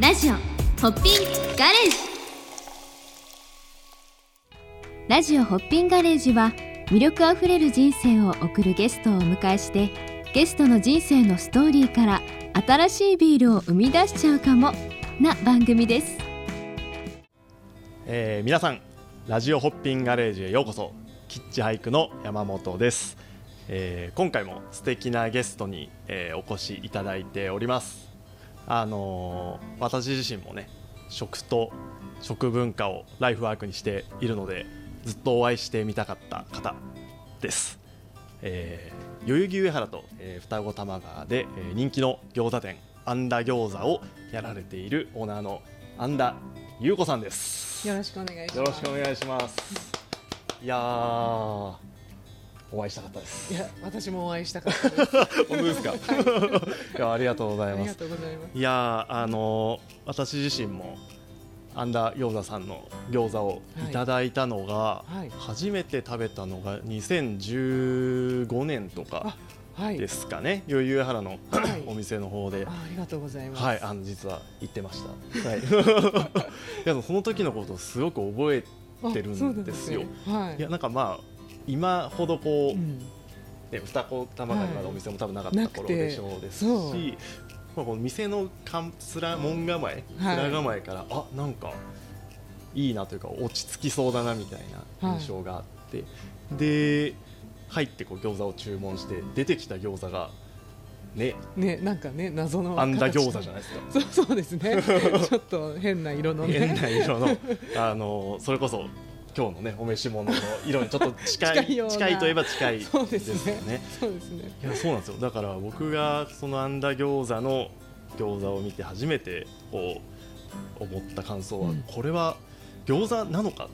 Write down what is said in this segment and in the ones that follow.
ラジオホッピンガレージ。ラジオホッピンガレージは魅力あふれる人生を送るゲストをお迎えしてゲストの人生のストーリーから新しいビールを生み出しちゃうかもな番組です。えー皆さんラジオホッピンガレージへようこそ。キッチハイクの山本です、えー今回も素敵なゲストに、えーお越しいただいております。あのー私自身もね食と食文化をライフワークにしているのでずっとお会いしてみたかった方です、えー代々木上原と、えー双子玉川で、えー人気の餃子店アンダ餃子をやられているオーナーのアンダ優子さんですよろしくお願いします。よろしくお願いします。いやー、お会いしたかったです。いや、私もお会いしたかったです。本当ですか？いや、ありがとうございます。ありがとうございます。いやー、あのー私自身も。アンダ餃子さんの餃子をいただいたのが、はい初めて食べたのが2015年とかはい。ですかね、代々木上原の、はい お店の方であ、ありがとうございます。はい、あの実は行ってました。はい、いやその時のことをすごく覚えあてるんですよねはい。いやなんかまあ今ほどこう、うん、ね、二子玉川にまだお店も多分なかった頃でしょうですし、そうまあ、この店のかんつら門構え、はい面構えからあなんかいいなというか落ち着きそうだなみたいな印象があって、で入ってこう餃子を注文して出てきた餃子がねね、なんかね、謎の。あんだ餃子じゃないですか。そう、そうですね。ちょっと変な色のね。変な色の あのそれこそ今日のねお召し物の色にちょっと近い 近いといえば近いそうでですすね。そうですね。いやそうなんですよ。だから僕がそのあんだ餃子の餃子を見て初めてこう思った感想は、うん。これは餃子なのか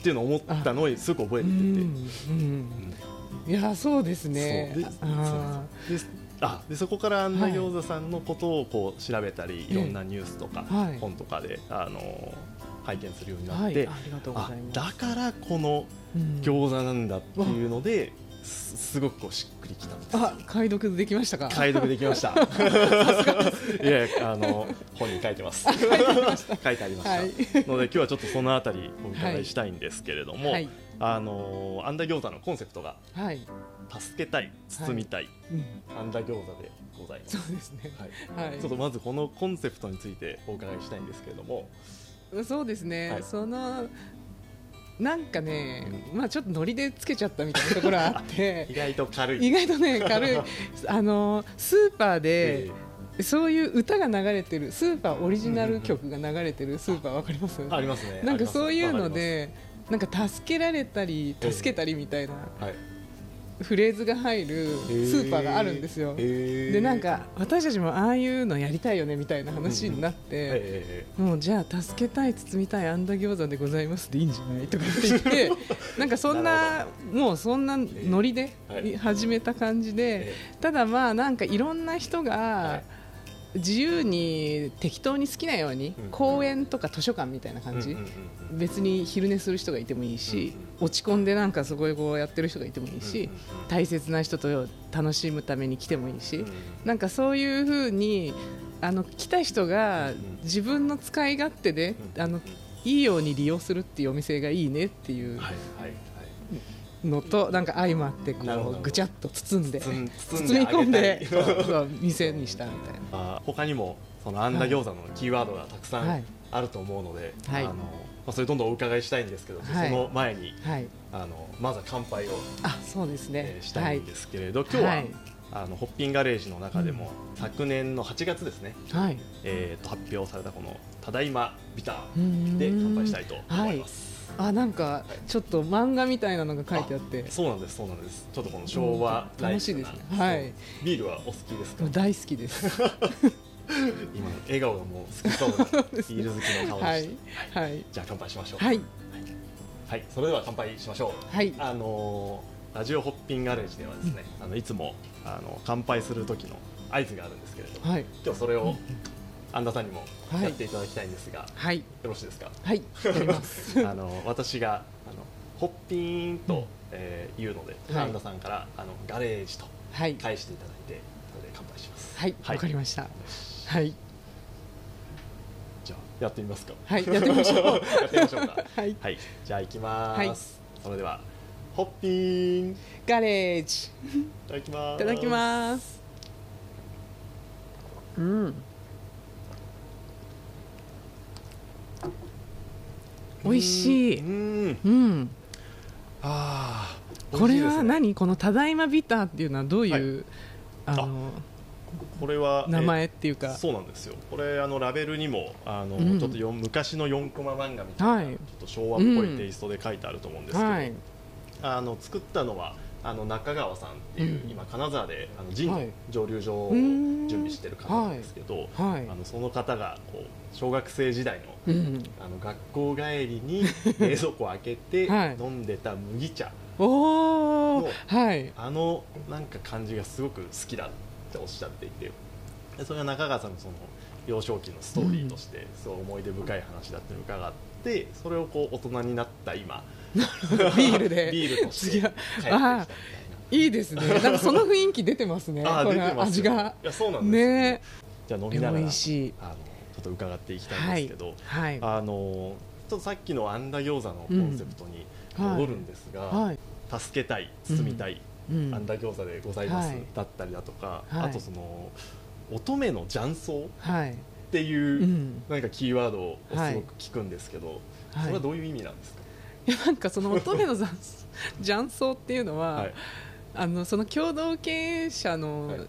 っていうのを思ったのをすごく覚えうて。て、ん、うん。いや、そうですね。そうであであでそこからあんだ餃子さんのことをこう調べたり、えい、ろんなニュースとか、はい。本とかで、あの拝見するようにあ、なって、はい、ありがとうござあいます。だからこのうん餃子なんだっていうので、すすごくこうしっくりきたんですよあ、解読できましたか？解読できました。いやあの本に書いてます。書いてありました。はいので今日はちょっとそのあたりお伺いしたいんですけれども、はい。あのアンダ餃子のコンセプトがはい。助けたい包みたい、うん、アンダ餃子でございます。そうですね。はい。はいちょっとまずこのコンセプトについてお伺いしたいんですけれども、そうですね、はい。そのなんかね、まあちょっとノリでつけちゃったみたいなところあって。意外と軽い。意外とね軽い。あのスーパーで、えそういう歌が流れてるスーパーオリジナル曲が流れてるスーパーわかります？ーありますね。なんかそういうのあでなんか助けられたりええ助けたりみたいな。はい。フレーズが入るスーパーがあるんですよ。ででなんか私たちもああいうのやりたいよねみたいな話になって、えもうじゃあ助けたい包みたいあんだ餃子でございますでいいんじゃないとかって言って なんかそんななもうそんなノリではい。始めた感じで、えただまあなんかいろんな人はがい。自由に適当に好きなようにうん。公園とか図書館みたいな感じ、うんうんうんうん。別に昼寝する人がいてもいいし、落ち込んでなんかそこでこうやってる人がいてもいいし、大切な人と楽しむために来てもいいし、なんかそういうふうにあの来た人が自分の使い勝手で、うんあのいいように利用するっていうお店がいいねっていうのとなんか相まってこうぐちゃっと包んで包み込んで店にしたみたいな。あ他にもそのあんだ餃子のキーワードがたくさはい。んあると思うので、はい。あのまあ、それどんどんお伺いしたいんですけど、はい。その前にはい、あのまずは乾杯を、あそうですね。えー、したいんですけれど、今日は、はいあのホッピンガレージの中でも、昨年の8月ですね、はい。えー、と発表されたこのただいまビタうーで乾杯したいと思います。あなんかちょっと漫画みたいなのが書いてあって。そうなんですそうなんです。ちょっとこの昭和うん。楽しいですね。はい。ビールはお好きですか？大好きです 今の笑顔がもう好きそうなビール好きの顔はい。でした、はい。じゃあ乾杯しましょう。はい。はい、それでは乾杯しましょう。はい。あのーラジオホッピンガレージではですね、あのいつもあの乾杯する時の合図があるんですけれども、はい。今日それを安田さんにもはい。やっていただきたいんですが、よはい。ろしいですか？はい。あの私があのホッピーンと、うん。えー言うので、はい。安田さんからあのガレージとはい。返していただいて、それで乾杯します。はい。わかりましたはい。やってみますか。はいやってみましょう。やってみましょうか。はい。はい。じゃあ行きます、はい。それではホッピーン。いガレージ。ただきます。いただきます。うん。美味しい。うん。うん。あーこれは何？このただいまビターっていうのはどういう、あのこれは名前っていうか。そうなんですよ。これあのラベルにもあの、うん。ちょっとよ昔の4コマ漫画みたいな、はい。ちょっと昭和っぽいテイストで書いてあると思うんですけど、はい。あの作ったのはあの中川さんっていう、うん。今金沢であの神はい。の蒸留所をうん準備してる方なんですけど、はい。あのその方がこう小学生時代のうん。あの学校帰りに 冷蔵庫を開けてはい。飲んでた麦茶、のはい。あのなんか感じがすごく好きだっておっしゃっていてでそれが中川さんのその幼少期のストーリーとしてすごい思い出深い話だっていうのを伺ってそれをこう大人になった今 ビールで。ビールとして帰ってきたい。いいですね。なんかその雰囲気出てますね。あ出てます味が。いやそうなんですよ。ね。じゃあ飲みながらあのちょっと伺っていきたいんですけど、はい。あのちょっとさっきのあんだ餃子のコンセプトに戻るんですが、はい。助けたい包みたい、うんあん。だ餃子でございます、はい。だったりだとか、はい。あとその乙女の雀荘っはい。ていう、うん。何かキーワードをすはいごく聞くんですけど、はい。それはどういう意味なんですか、いやなんかその乙女の雀雀荘っていうのは、はい。あのその共同経営者の、はい。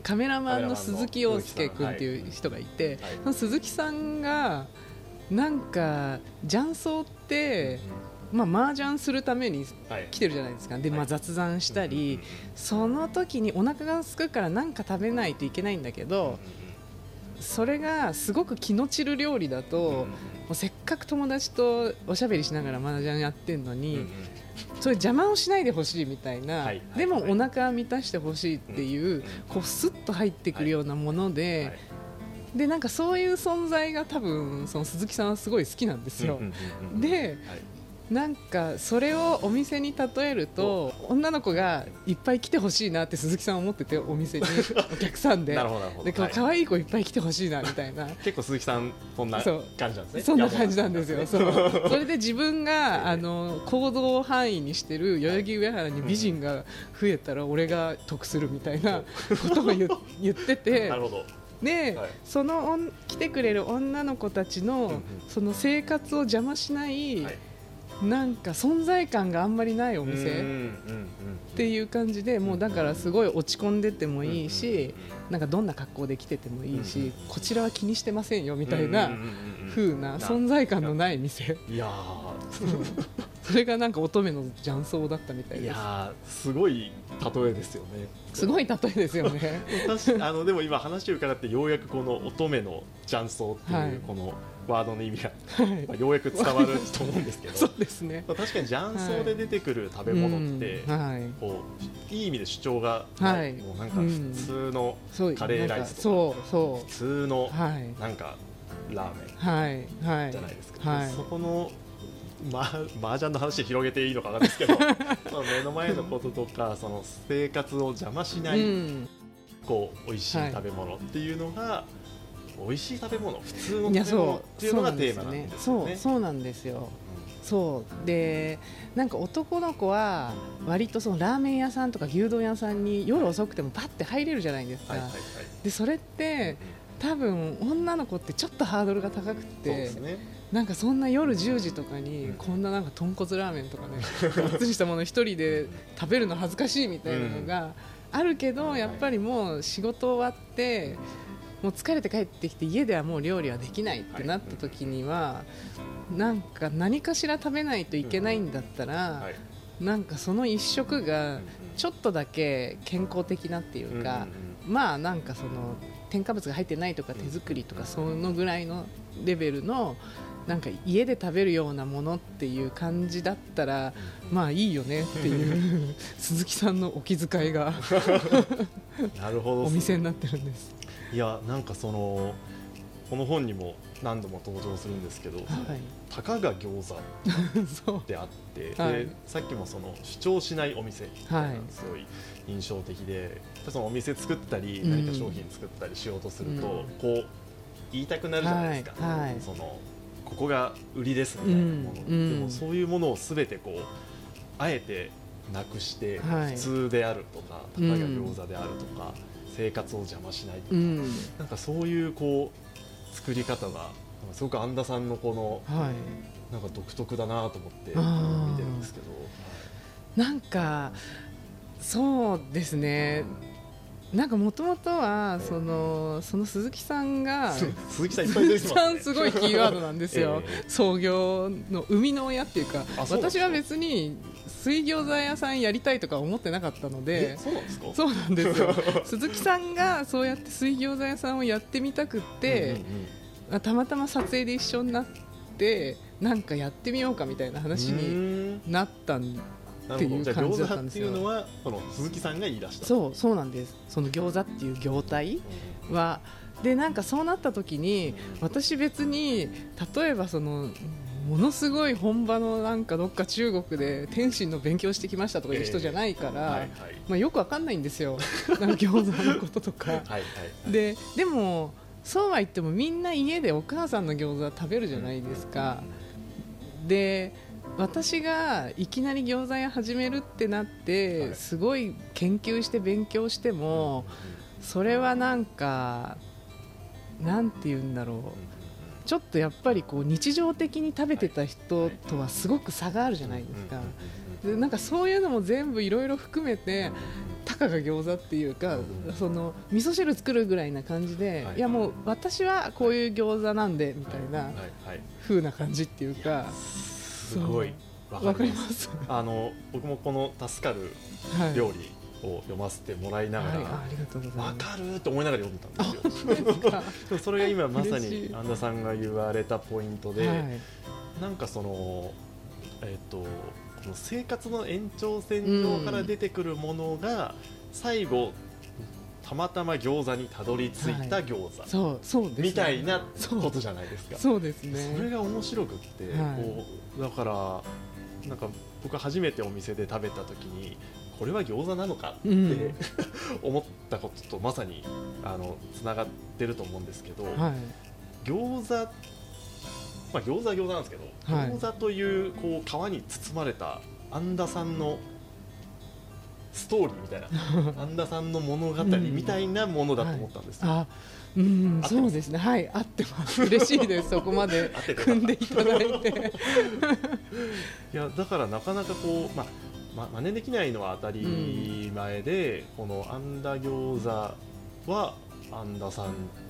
カメラマンの鈴木陽介君っていう人がいて、はい。その鈴木さんがなんか雀荘って、まあ麻雀するためにはい。来てるじゃないですか。で、まあ、はい雑談したり、その時にお腹が空くから何か食べないといけないんだけど、それがすごく気の散る料理だと、もうせっかく友達とおしゃべりしながら麻雀やってんのに、それ邪魔をしないでほしいみたいな、はいでもはい。お腹は満たしてほしいっていう、こうスッと入ってくるようなもので、でなんかそういう存在が多分その鈴木さんはすごい好きなんですよ。でなんかそれをお店に例えると女の子がいっぱい来てほしいなって鈴木さんは思っててお店に お客さんで。なるほどなるほど。で可愛い子いっぱい来てほしいなみたいな。結構鈴木さんそんな感じなんですね。そんな感じなんですよ。そう。それで自分がええ。あの行動範囲にしてる代々木上原に美人が増えたら俺が得するみたいなことを言 言ってて。なるほど。で、はい。そのおん来てくれる女の子たちのん。その生活を邪魔しないはいなんか存在感があんまりないお店うんっていう感じでもうだからすごい落ち込んでてもいいしなんかどんな格好で来ててもいいうんしこちらは気にしてませんよみたいな風な存在感のない店。いや それがなんか乙女の雀荘だったみたいです。ーいやーすごい例えですよね。すごい例えですよね。あのでも今話を伺ってようやくこの乙女の雀荘ってはい。いうこのワードの意味が、はい。まあようやく伝わると思うんですけど。そうですね。まあ確かに雀荘で出てくる食べ物って、うんはい。こういい意味で主張がはい。もうなんか普通のカレーライスとかそうそ普通のなんかラーメンはい。はい。じゃないですか、はい。そこのま麻雀の話で広げていいのかないですけど その目の前のこととかその生活を邪魔しない、うん。こう美味しいはい食べ物っていうのが、美味しい食べ物普通の食べ物っていうのがテーマなんですよね。そう。そう。なんですよ。そう。でなんか男の子は割とそのラーメン屋さんとか牛丼屋さんに夜遅くてもパッて入れるじゃないですか、はいはいはい。でそれって多分女の子ってちょっとハードルが高くてね。なんかそんな夜10時とかにうん。こんななんか豚骨ラーメンとかねがっつりしたもの一人で食べるの恥ずかしいみたいなのがあるけどやっぱりもう仕事終わってもう疲れて帰ってきて家ではもう料理はできないってなった時にはなんか何かしら食べないといけないんだったらはい。なんかその一食がうんちょっとだけ健康的なっていうかまあなんかその添加物が入ってないとか手作りとかそのぐらいのレベルのなんか家で食べるようなものっていう感じだったらまあいいよねっていう 鈴木さんのお気遣いが なるほど。お店になってるんです。いやなんかそのこの本にも何度も登場するんですけど、はい、たかが餃子であって、はい。でさっきもその主張しないお店みたいなはいすごい印象的で、そのお店作ったりうん。何か商品作ったりしようとすると、うん。こう言いたくなるじゃないですか、はい。はい。そのここが売りですみたいなもの、うんうん。でもそういうものをすべてこうあえてなくしてはい。普通であるとか、たかが餃子であるとか、生活を邪魔しないとか、うん。なんかそういうこう作り方がすごく安田さんのこのはい。なんか独特だなと思って見てるんですけど、なんかそうですねなんかもともとはそのその鈴木さんがす鈴木さんすごいキーワードなんですよ、ええ。創業の生みの親っていうか私は別に水餃子屋さんやりたいとか思ってなかったのでえそうなんですか？そうなんですよ。鈴木さんがそうやって水餃子屋さんをやってみたくって、あたまたま撮影で一緒になってなんかやってみようかみたいな話にになったんなっていう感じだ餃子ってったんですよ。いうのはこの鈴木さんが言い出した。そうそうなんです。その餃子っていう業態うん。はでなんかそうなった時にうん私別に例えばそのものすごい本場のなんかどっか中国で天津の勉強してきましたとかいう人じゃないから、まあ、よくわかんないんですよ。なんか餃子のこととか。はいはいででもそうは言ってもみんな家でお母さんの餃子食べるじゃないですか。で私がいきなり餃子屋始めるってなって、はい。すごい研究して勉強しても、それはなんかなんて言うんだろう。ちょっとやっぱりこう日常的に食べてた人とはすごく差があるじゃないですか。でなんかそういうのも全部いろいろ含めてたかが餃子っていうか、うん。その味噌汁作るぐらいな感じで、はい。い、やもう私はこういう餃子なんでみたいな風な感じっていうかすごいわわかかります。すあの僕もこの助かるはい。料理を読ませてもらいながら、はい、あありがとうございわます。かると思いながら読んだんですよ。それが今まさに安田さんが言われたポイントで、はい。なんかそのえっ、とこの生活の延長線上から出てくるものが、最後たまたま餃子にたどり着いた餃子、そうそうですね。みたいなそう。ことじゃないですか。そうですそれねが面白くって、はい。こうだからなんか僕初めてお店で食べた時にこれは餃子なのかって、うん。思ったこととまさにあのつながってると思うんですけど、はい。餃子まあ餃子は餃子なんですけど、はい。餃子というこう皮に包まれた安田さんのストーリーみたいな 安田さんの物語みたいなものだと思ったんですよ。あうん合ってます。そうですね。はい合ってます。嬉しいですそこまで組んでいただいて。いやだからなかなかこう、まあま、真似できないのは当たり前で、このあんだ餃子はあんださ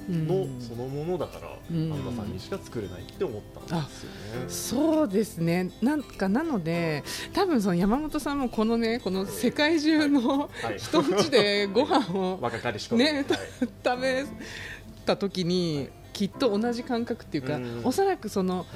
んのうん。そのものだから、うん。あんださんにしか作れないって思ったんですよね。そうですね。なんかなので多分その山本さんもこのねこの世界中のはい、人んちでご飯を はい。食べた時にきっと同じ感覚っていうかうん。おそらくその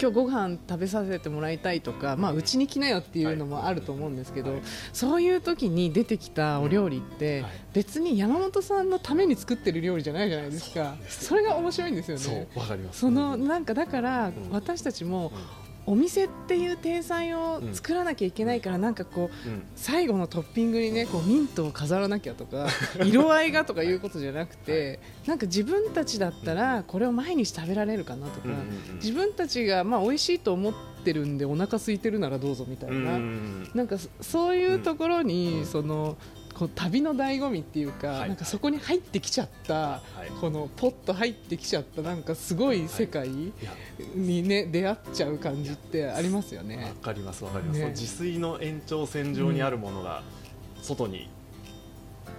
今日ご飯食べさせてもらいたいとかまあうちに来なよっていうのもあると思うんですけどはい。そういう時に出てきたお料理ってはい。別に山本さんのために作ってる料理じゃないじゃないですか。それが面白いんですよそねうわかります。そのうんなんかだからん。私たちもうんお店っていう体裁を作らなきゃいけないからなんかこううん。最後のトッピングにねこうミントを飾らなきゃとか 色合いがとかいうことじゃなくてなんか自分たちだったらこれを毎日食べられるかなとかうんうんうん。自分たちがまあ美味しいと思ってるんでお腹空いてるならどうぞみたいうんうなんなんかそそういうところうん。にそのこう旅の醍醐味っていうかはい。なんかそこに入ってきちゃったはい。このポッと入ってきちゃったなんかすごい世界にね出会っちゃう感じってありますよわね。かりますわかります、ね。自炊の延長線上にあるものが外に、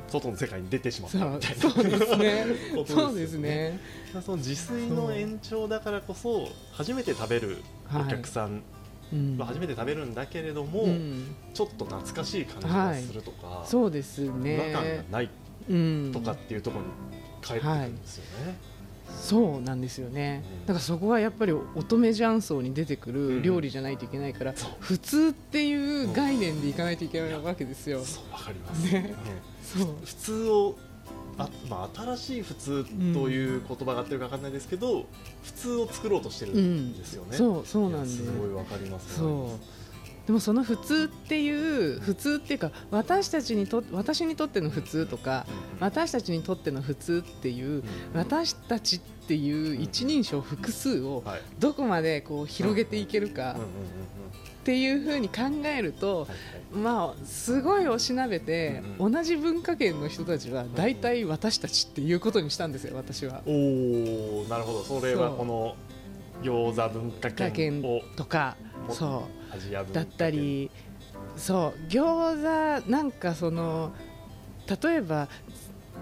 外の世界に出てしまっそたみたいなうそうですね。そうですね。その自炊の延長だからこそ初めて食べるお客さんうん。は初めて食べるんだけれども、うん。ちょっと懐かしい感じがするとか、そうです違和感がね。ないうんとかっていうところに帰ってくるんですよね。そうなんですよね。うん。だからそこはやっぱり乙女雀荘に出てくうん。る料理じゃないといけないから、そう。普通っていう概念でいかないといけないわけですよ。そうわかります、ね。うん。そう。普通をあ、まあ、新しい普通という言葉があってるかわかんないですけど、普通を作ろうとしてるんですよね。そうそうなんです。すごいわかりますそでもその普通っていう普通っていうか私たちにと私にとっての普通とか私たちにとっての普通っていう私たちっていう一人称複数をどこまでこう広げていけるかっていうふうに考えるとまあすごいおしなべて同じ文化圏の人たちは大体私たちっていうことにしたんですよ私は。おおなるほど。それはこの餃子文化圏とかそうだったりそう餃子なんかその例えば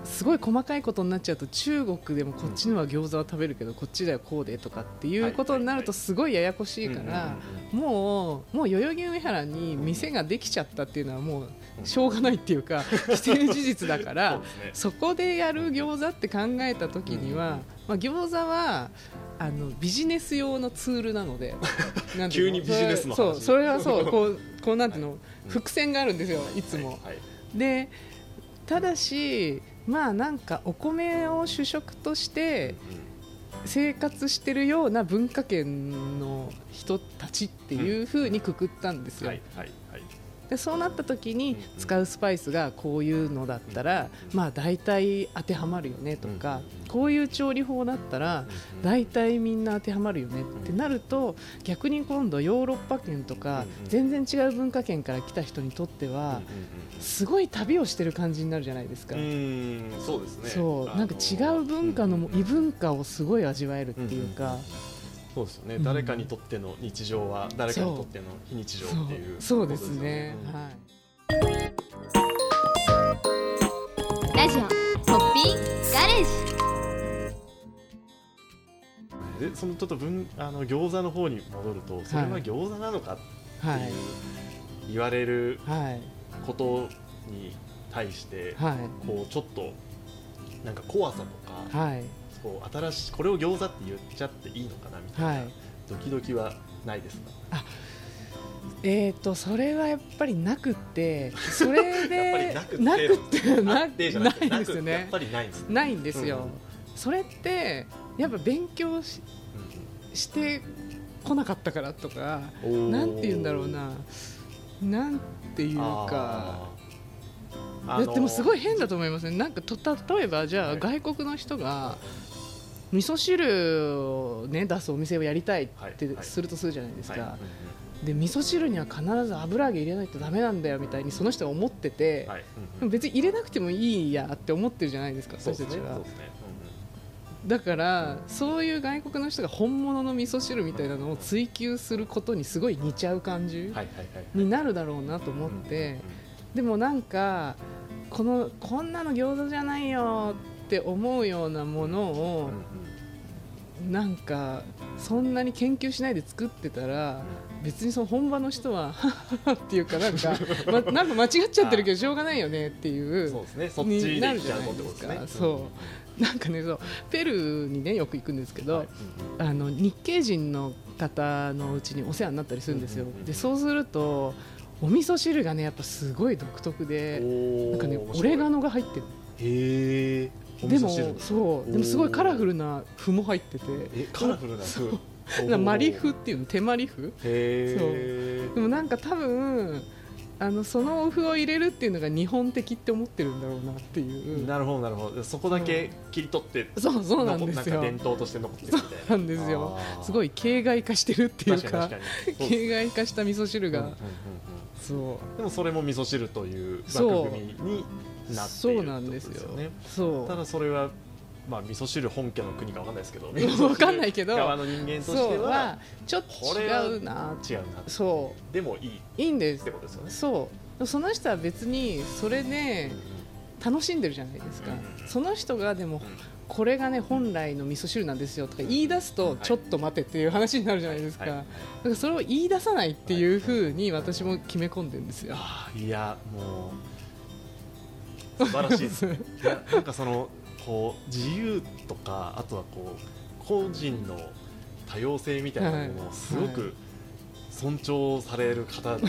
すごい細かいことになっちゃうと中国でもこっちのは餃子は食べるけどこっちではこうでとかっていうことになるとすごいややこしいからもうもう代々木上原に店ができちゃったっていうのはもうしょうがないっていうか 既成事実だからそこでやる餃子って考えた時にはまあ餃子はあのビジネス用のツールなので 急にビジネスのそうそれはそう こうこうなんていうの、伏線があるんですよいつも。でただしまあなんかお米を主食として生活してるような文化圏の人たちっていうふうにくくったんですよ。はいはいでそうなった時に使うスパイスがこういうのだったら、まあ大体当てはまるよねとか、こういう調理法だったら大体みんな当てはまるよねってなると逆に今度ヨーロッパ圏とか全然違う文化圏から来た人にとってはすごい旅をしてる感じになるじゃないですか。そうですね。そうなんか違う文化の異文化をすごい味わえるっていうか。そうですよね、うん、誰かにとっての日常は誰かにとっての非日常っていうそう。ですね、うん、はい。ラジオホッピーガレージ。でそのちょっと分あの餃子の方に戻るとそれは餃子なのかっていう、言われることに対して、はい、こうちょっとなんか怖さとか、はい。こう新しいこれを餃子って言っちゃっていいのかはい、ドキドキはないですか？あえーと、それはやっぱりなくって それでなくってなないですよねやっぱりないんです、ね、ないんですよ、うん、それってやっぱ勉強しうん、してこなかったからとかなんて言うんだろうな。なんていうか。でもすごい変だと思いますねなんかと例えばじゃあ外国の人が味噌汁を、ね、出すお店をやりたいってするとするじゃないですか。で味噌汁には必ず油揚げ入れないとだめなんだよみたいにその人は思ってて、別に入れなくてもいいやって思ってるじゃないですか私たちは。だからそういう外国の人が本物の味噌汁みたいなのを追求することにすごい似ちゃう感じになるだろうなと思って。でもなんかこのこんなの餃子じゃないよって思うようなものをなんかそんなに研究しないで作ってたら別にその本場の人は っていうかなんか、ま、なんか間違っちゃってるけどしょうがないよねっていうそうですね。そっちになるじゃないですか。そう。なんかねそう。ペルーにねよく行くんですけど、はい、あの日系人の方のうちにお世話になったりするんですよ。でそうするとお味噌汁がねやっぱすごい独特でなんかねオレガノが入ってる。へえでもそう。でもすごいカラフルな麩も入ってて。えカラフルな麩？マリフっていうの？手マリフそう。でもなんか多分あのそのお麩を入れるっていうのが日本的って思ってるんだろうなっていう。なるほどなるほど。そこだけ切り取って、うん、そうそうなんですよ。伝統として残ってるみたいな。そうなんですよ。すごい形骸化してるっていうか形骸化した味噌汁が、うんうんうんうん、そう。でもそれも味噌汁という。枠組みになっている、ね、そうなんですよね。そう。ただそれはまあ味噌汁本家の国かわかんないですけど わかんないけど。側の人間としてはちょっと違うな。違うなそう。でもいい。いいんです。ってことですよね。そう。その人は別にそれで楽しんでるじゃないですか、うん、その人がでも、これがね本来の味噌汁なんですよとか言い出すとちょっと待てっていう話になるじゃないですか,、だからそれを言い出さないっていうふうに私も決め込んでるんですよ、いやもう素晴らしいです。いやなんかそのこう自由とかあとはこう個人の多様性みたいなものをすごく尊重される方だなって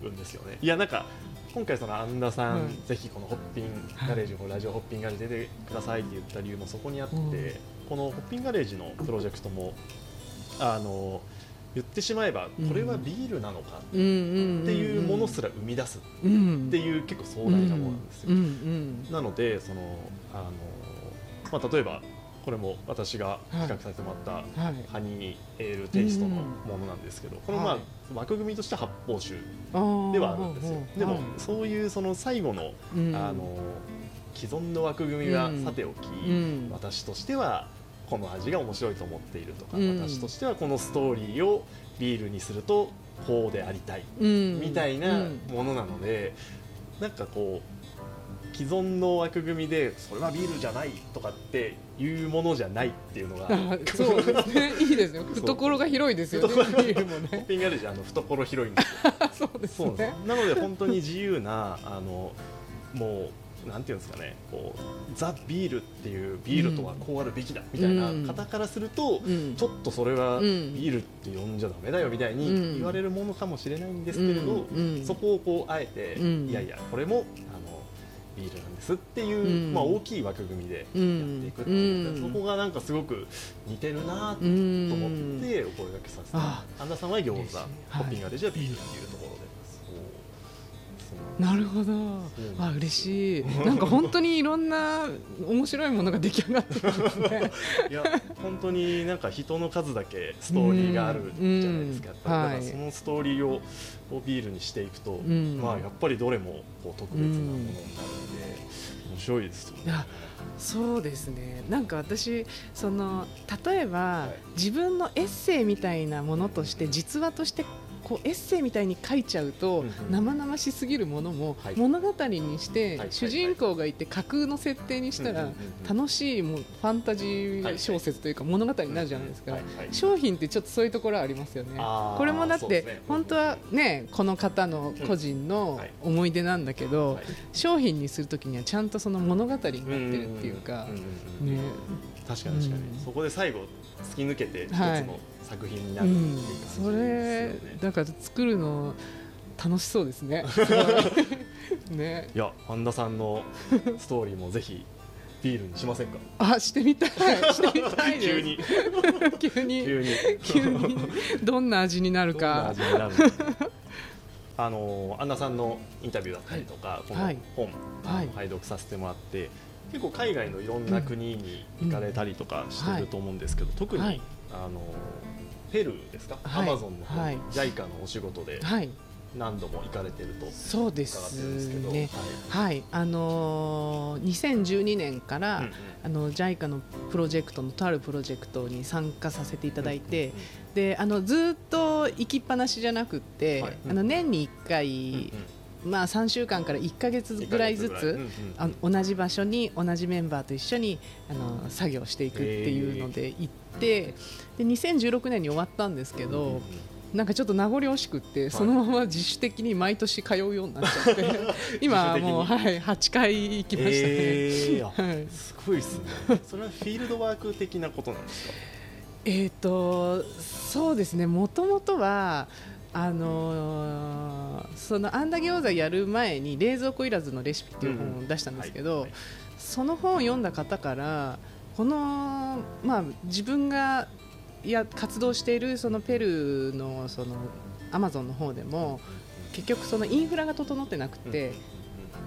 思うんですよね。い。やなんか今回その安田さん、うん、ぜひこのホッピンガレージ、ラジオホッピンガレージ出てくださいって言った理由もそこにあって、うん、このホッピンガレージのプロジェクトもあの言ってしまえばこれはビールなのかってうんいうものすら生み出すうん。っていう結構壮大なものなんですよ。なのでそのあの、まあ、例えばこれも私が企画させてもらったはい。ハニーエールテイストのものなんですけど、このまあはい。枠組みとしては発泡酒ではあるんですよ。でもはい。そういうその最後のうん。あの既存の枠組みはさておき、うん。私としてはこの味が面白いと思っているとか、うん。私としてはこのストーリーをビールにするとこうでありたいうん。みたいなうん。ものなので、なんかこう既存の枠組みでそれはビールじゃないとかっていうものじゃないっていうのがあそうですね。いいですよ。懐が広いですよねビールもホッねピングガレージあの懐広いんですよ。そうですね。なので本当に自由なあのもうなんていうんですかねこうザ・ビールっていうビールとはこうあるべきだみたいな方からすると、うん。ちょっとそれはビうん。ールって呼んじゃダメだよみたいにうん。言われるものかもしれないんですけれど、うん。うん。そこをこうあえて、うん。いやいやこれもあのビールなんですっていう、うん。まあ、大きい枠組みでやっていくっていう、うん。そこがなんかすごく似てるなとうん思ってお声掛けさせて、あ。アンダさんは餃子、はい。ホッピングガレージはビールっていうところで、なるほど。あ嬉しい。なんか本当にいろんな面白いものが出来上がってますね。いや本当になんか人の数だけストーリーがあるじゃないですか、だからはい。そのストーリーをこうビールにしていくと、ん。まあやっぱりどれもこう特別なものになるんで、面白いですよね。いやそうですね。なんか私その例えば、はい。自分のエッセイみたいなものとして実話としてこうエッセイみたいに書いちゃうと、生々しすぎるものも、はい。物語にして、はい。主人公がいて架空の設定にしたら、楽しいもうファンタジー小説というか物語になるじゃないですか、商品ってちょっとそういうところありますよね。これもだって、本当はねこの方の個人のはい。思い出なんだけど、はい。商品にするときにはちゃんとその物語になってるっていうか、ね。確かに確かに、うん。そこで最後突き抜けて一つはいの作品になうんるっていう感じですよそね、れだから作るの楽しそうですね。ね。いや半田さんのストーリーもぜひビールにしませんか？あしてみたい。してみたい急に。急に。急に。急に。どんな味になるどんなか味になるあのアンナさんのインタビューだったりとか、このはい。本、あのはい。拝読させてもらって結構海外のいろんな国に行かれたりとかしてると思うんですけど、特に、はい。あのペルーですか、アはい。マゾンの方、はい。JICA のお仕事ではい。何度も行かれてるとそうでするんですけど、ねはい。あのー2012年から、はいあの JICA のプロジェクトのとあるプロジェクトに参加させていただいて、であのずっと行きっぱなしじゃなくって、はい。あの年に1回、うんうんまあ、3週間から1か月ぐらいずつあの同じ場所に同じメンバーと一緒にあの作業していくっていうので行ってで2016年に終わったんですけど、なんかちょっと名残惜しくって、そのまま自主的に毎年通うようになっちゃって 今はもう、はい、8回行きましたね。えーいすごいですね。それはフィールドワーク的なことなんですか？えー、とそうですね。もともとはあのーそのあんだ餃子やる前に冷蔵庫いらずのレシピっていう本を出したんですけど、はいはいその本を読んだ方からこの、まあ、自分がや活動しているそのペルーのそのアマゾンの方でも結局そのインフラが整ってなくて、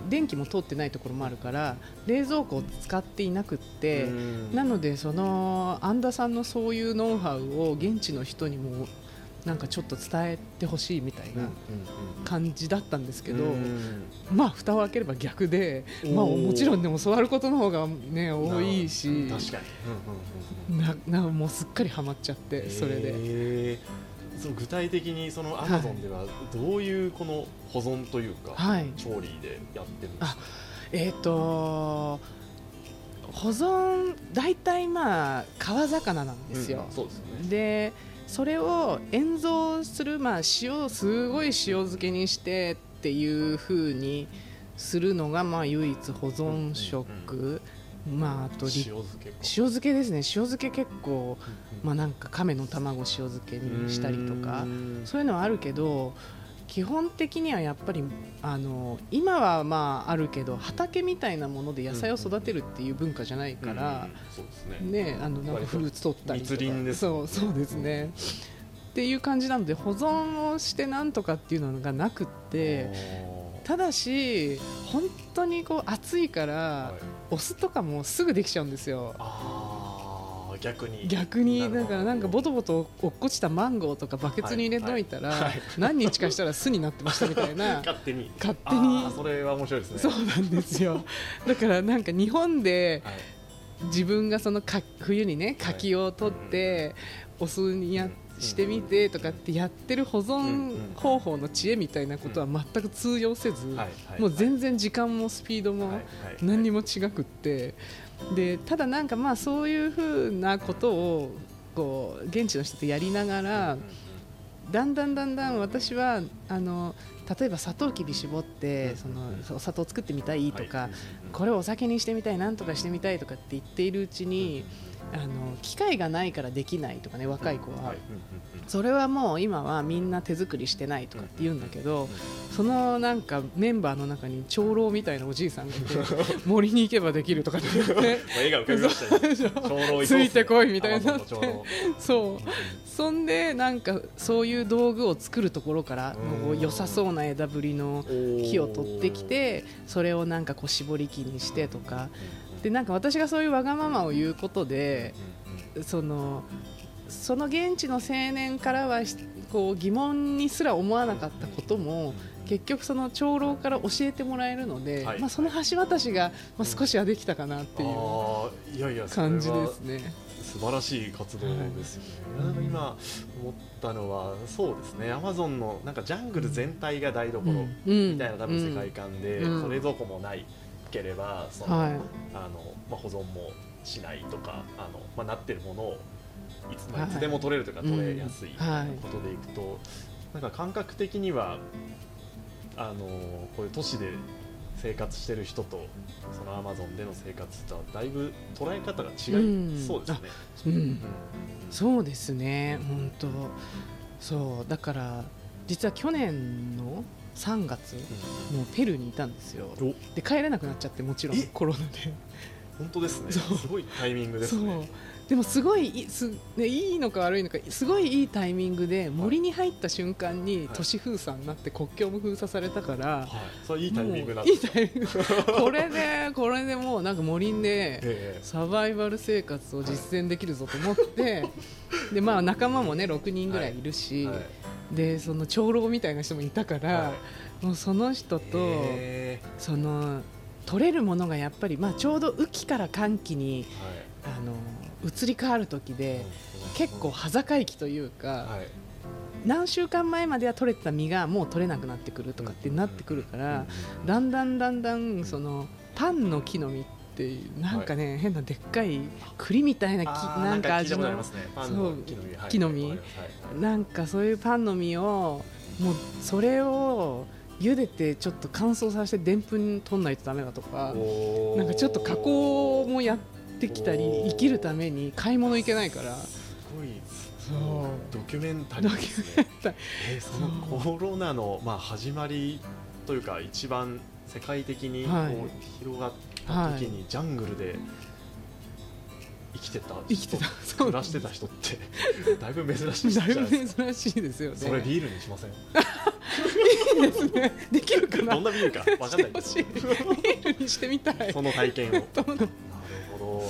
電気も通ってないところもあるから冷蔵庫を使っていなくって。うんなのでその安田さんのそういうノウハウを現地の人にもなんかちょっと伝えてほしいみたいな感じだったんですけど、まあ蓋を開ければ逆で、まあ、もちろんでも教わることの方がね多いし確かに、ななもうすっかりハマっちゃってそれで。でその具体的的にそのアマゾンではどういうこの保存というか、はい。調理でやってるんですか？えー、と保存大体まあ川魚なんですよ。うん。そうですよね。でそれを塩蔵する、まあ、塩すごい塩漬けにしてっていう風にするのがまあ唯一保存食、まあ、あと塩り漬けか。塩漬けですね。塩漬け結構、まあ、なんか亀の卵塩漬けにしたりとかうん。そういうのはあるけど基本的にはやっぱりあの今はまああるけど畑みたいなもので野菜を育てるっていう文化じゃないから。うね。ね、あのなんかフルーツ取ったりとか密林ですもんねそうそうですね、っっていう感じなので保存をしてなんとかっていうのがなくってただし本当にこう暑いから、はい、お酢とかもすぐできちゃうんですよ。逆に。逆にだからなんかボトボト落っこちたマンゴーとかバケツに入れといたら、何日かしたら巣になってましたみたいな。勝手に。勝手に。それは面白いですね。そうなんですよ。だからなんか日本で、自分がそのか冬にね柿を取って、お酢にやしてみてとかってやってる保存方法の知恵みたいなことは全く通用せず、もう全然時間もスピードも何にも違くってでただなんかまあそういうふうなことをこう現地の人とやりながらだんだんだんだん私はあの例えばサトウキビ絞ってそのお砂糖作ってみたいとかこれをお酒にしてみたいなんとかしてみたいとかって言っているうちにあの機械がないからできないとかね若い子は、それはもう今はみんな手作りしてないとかって言うんだけど、そのなんかメンバーの中に長老みたいなおじいさんがいて森に行けばできるとかって言って。ついてこいみたいになってそうそんでなんかそういう道具を作るところからもう良さそうな枝ぶりの木を取ってきてそれをなんかこう絞り器にしてとか。でなんか私がそういうわがままを言うことで、そのその現地の青年からはこう疑問にすら思わなかったことも結局その長老から教えてもらえるので、はい、まあ、その橋渡しがまあ少しはできたかなっていう感じですね。素晴らしい活動ですよね、はい、今思ったのはそうですね。アマゾンのなんかジャングル全体が台所みたいな多分世界観で、それぞこもないければその、はい、あのまあ、保存もしないとかあの、まあ、なってるものをいつ,、まあ、い。つでも取れるとか、取れやすいことでいくと、はい、なんか感覚的にはあのこういう都市で生活してる人とそのアマゾンでの生活とはだいぶ捉え方が違いそうですね。うん、うん、そうですね本当。そうだから実は去年の3月、もうペルーにいたんですよ。で帰れなくなっちゃってもちろんコロナで。本当ですね。すごいタイミングですね。でもすごいす、ね、いいのか悪いのかすごいいいタイミングで森に入った瞬間に都市封鎖になって国境も封鎖されたから、はい、それいいタイミングなんいいタイミング。これでこれでもうなんか森でサバイバル生活を実践できるぞと思ってでまあ仲間もね6人ぐらいいるし、はい。はいでその長老みたいな人もいたから、はい、もうその人とその取れるものがやっぱり、まあ、ちょうど雨季から寒気に、はい、あの移り変わる時で、結構端境期というか、はい、何週間前までは取れてた実がもう取れなくなってくるとかってなってくるから、だんだんだんだんそのパンの木の実っていうなんかね、はい、変なでっかい栗みたいな木なんか味の、ね、そう木の実、はい、なんかそういうパンの実をもうそれを茹でてちょっと乾燥させてでんぷん取んないとだめだとかなんかちょっと加工もやってきたり生きるために買い物行けないから。すごい。そう。ドキュメンタリーですね。えー、そのコロナのまあ始まりというか一番世界的にこう広がった時にジャングルで生きてた生きてた。暮らしてた人って だいぶ珍しいだいぶ珍しいですよね。それビールにしません？いいですね。できるかな？どんなビールかわかんないビールにしてみたい。その体験を。な？るほ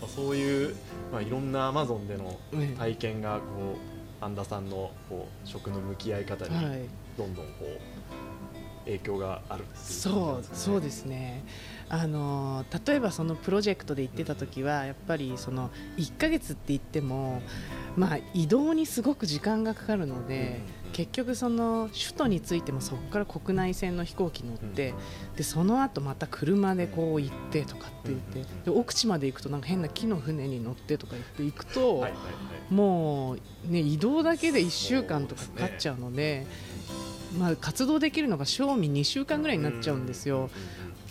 ど。そう。いうまあいろんなアマゾンでの体験がこう安田さんのこう食の向き合い方にどんどんこう影響があるそうそうですねあの例えばそのプロジェクトで行ってた時はやっぱりその1ヶ月って言っても、まあ、移動にすごく時間がかかるので、結局その首都に着いてもそこから国内線の飛行機乗って、でその後また車でこう行ってとかって言ってで奥地まで行くとなんか変な木の船に乗ってとか言って行くと、もう、ね、移動だけで1週間とかかかっちゃうので。まあ、活動できるのが賞味2週間ぐらいになっちゃうんですよ。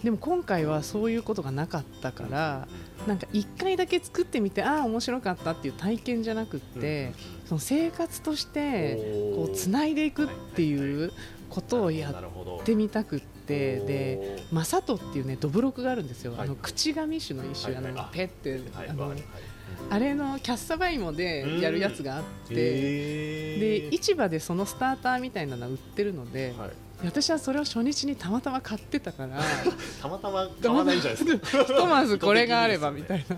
でも今回はそういうことがなかったからなんか1回だけ作ってみてああ面白かったっていう体験じゃなくってその生活としてこうつないでいくっていうことをやってみたくって。てでマサトっていうねどぶろくがあるんですよ、はい。あの口紙種の一種、あのペッて、はいあのはいあれのキャッサバイモでやるやつがあって、で市場でそのスターターみたいなの売ってるので、はい、私はそれを初日にたまたま買ってたから たまたま買わないんじゃないですか？ひとまずこれがあればみたいな。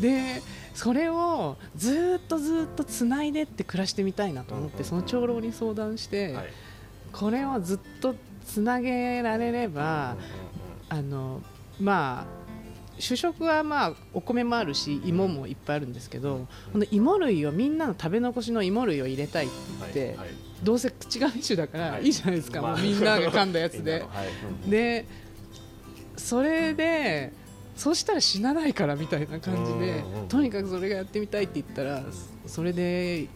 でそれをずーっとずーっとつないでって暮らしてみたいなと思ってその長老に相談して、はい。これをずっとつなげられれば、あのまあ主食はまあお米もあるし芋もいっぱいあるんですけど、この芋類をみんなの食べ残しの芋類を入れたいって言って、どうせ口が種だからはい。いいじゃないですか、まあ。もうみんなが噛んだやつで。でそれでそうしたら死なないからみたいな感じでとにかくそれがやってみたいって言ったらそれで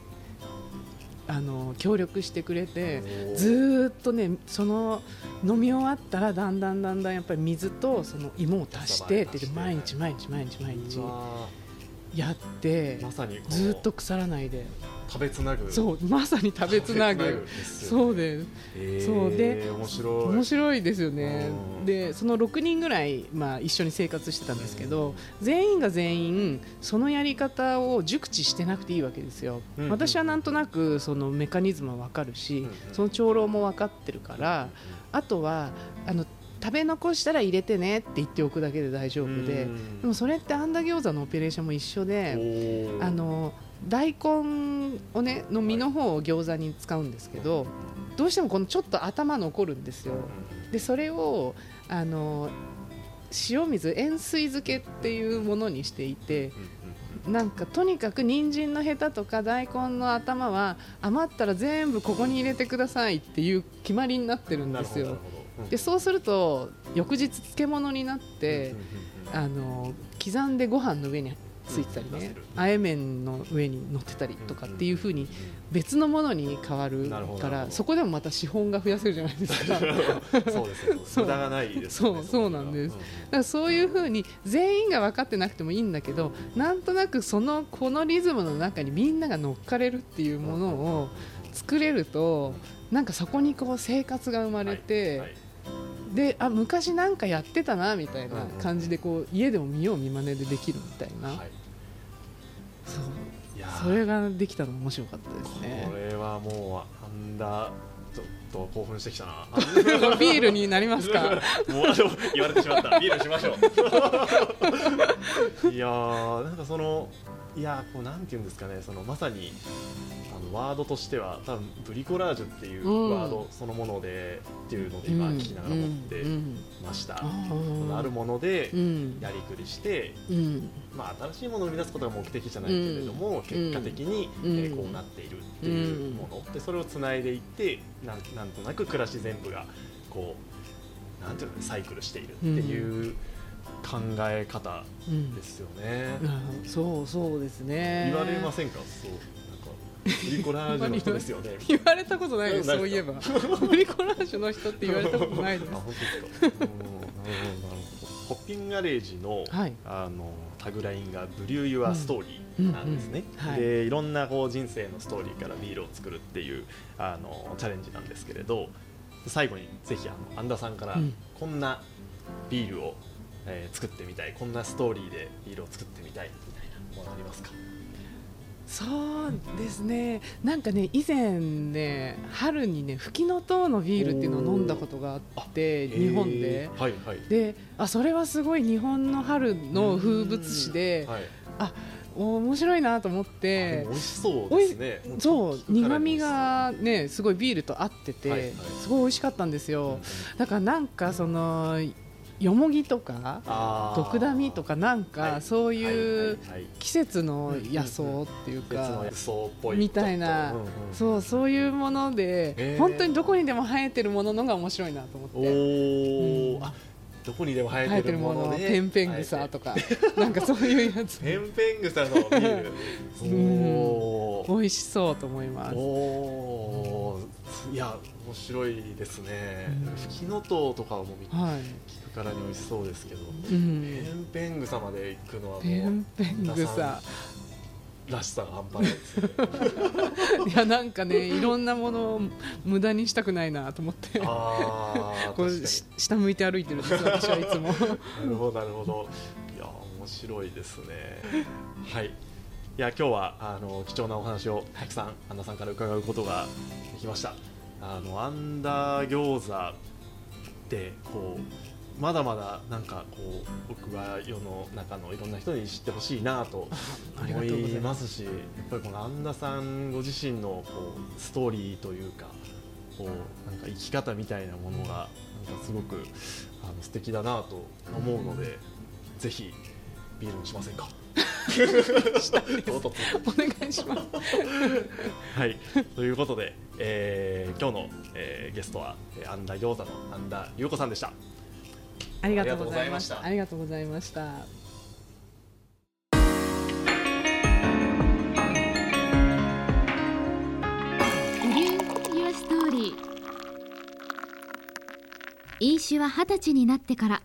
あの協力してくれてずーっとねその飲み終わったらだんだんだんだんやっぱり水とその芋を足してって毎日毎日毎日毎日やってずーっと腐らないで食べつなぐ。そうまさに食べつなぐ。ね。そうです。えーそうで面白い。面白いですよね。うん。でその6人ぐらい、まあ、一緒に生活してたんですけど全員が全員そのやり方を熟知してなくていいわけですよ、うん私はなんとなくそのメカニズムは分かるし、うんその長老も分かってるから、あとはあの食べ残したら入れてねって言っておくだけで大丈夫で、うんでもそれってあんだ餃子のオペレーションも一緒で、あの大根をねの実の方を餃子に使うんですけど、どうしてもこのちょっと頭残るんですよ。でそれをあの塩水塩水漬けっていうものにしていてなんかとにかく人参のヘタとか大根の頭は余ったら全部ここに入れてくださいっていう決まりになってるんですよ。でそうすると翌日漬物になって、あの刻んでご飯の上についてたりねあえ麺の上に乗ってたりとかっていう風に別のものに変わるからそこでもまた資本が増やせるじゃないですか。だ かそうですよ。そう。無駄がないですよねそうそうなんです。らそういう風に全員が分かってなくてもいいんだけどなんとなくそのこのリズムの中にみんなが乗っかれるっていうものを作れるとなんかそこにこう生活が生まれて、はいであ昔なんかやってたなみたいな感じでこう家でも見よう見まねでできるみたいな、はい。そう。それができたの面白かったですね。これはもうあんだちょっと興奮してきたな。ビールになりますか？もう言われてしまった。ビールしましょう。いやーなんかそのいやーこうなんていうんですかねそのまさにあのワードとしては多分ブリコラージュっていううん。ワードそのもので、っていうので今聞きながら思ってうん。ました、うんあるものでうん。やりくりして、うん。まあ、新しいものを生み出すことが目的じゃないけれども、結果的に、うん。えーこうなっているっていうもの、でそれをつないでいってなんなんとなく暮らし全部がこうなんていうのサイクルしているっていう考え方うんですよね。うん。そうそうですね。言われませんか？そうリコラージュの人ですよね。言われたことないそういえばブリコラージュの人って言われたことないですあ本当ですか。ホッピンガレージの、はいあのタグラインがブリューユアストーリーなんですね。でいろんなこう人生のストーリーからビールを作るっていうあのチャレンジなんですけれど、最後にぜひあの安田さんから、うんこんなビールを、えー作ってみたい、こんなストーリーでビールを作ってみたいみたいなものありますか？そうですね。なんかね以前ね春にねフキノトウのビールっていうのを飲んだことがあって日本で。えーはいはい。であそれはすごい日本の春の風物詩ではい。面白いなと思っでても美味しそうですね。そう苦味にがねすごいビールと合ってて、はいはい。すごい美味しかったんですよ。だからなんかそのよもぎとか毒ダミとかなんはい。かそういう季節の野草っていうかみたいなそうそういうもので本当にどこにでも生えてるもののが面白いなと思おってどこにでも生生えてるるものものでペンペングサとかなんかそういうやつ。ペンペングサのビール。美味しそうと思います。いや面白いですね。うん。フキノトウとかも見はい、からに美味しそうですけどうペん、ンペングサまで行くのはもうペンペングらしさが半端ないですね。いやなんかねいろんなものを無駄にしたくないなと思って。あ こう下向いて歩いてるんです私はいつも。なるほどなるほど。いや面白いですね。はい。いや今日はあの貴重なお話をたくさんアンダさんから伺うことができました。あのアンダー餃子ってこうまだまだなんかこう僕は世の中のいろんな人に知ってほしいなと 思いますしやっぱりこの安田さんご自身のこうストーリーというかこうなんか生き方みたいなものがなんかすごくあの素敵だなと思うのでぜひビールにしませんか？お願いします。はい、ということで、えー、今日の、えー、ゲストは、えー、アンダ餃子のアンダ優子さんでした。ありがとうございました。ありがとうございました。飲酒は二十歳になってから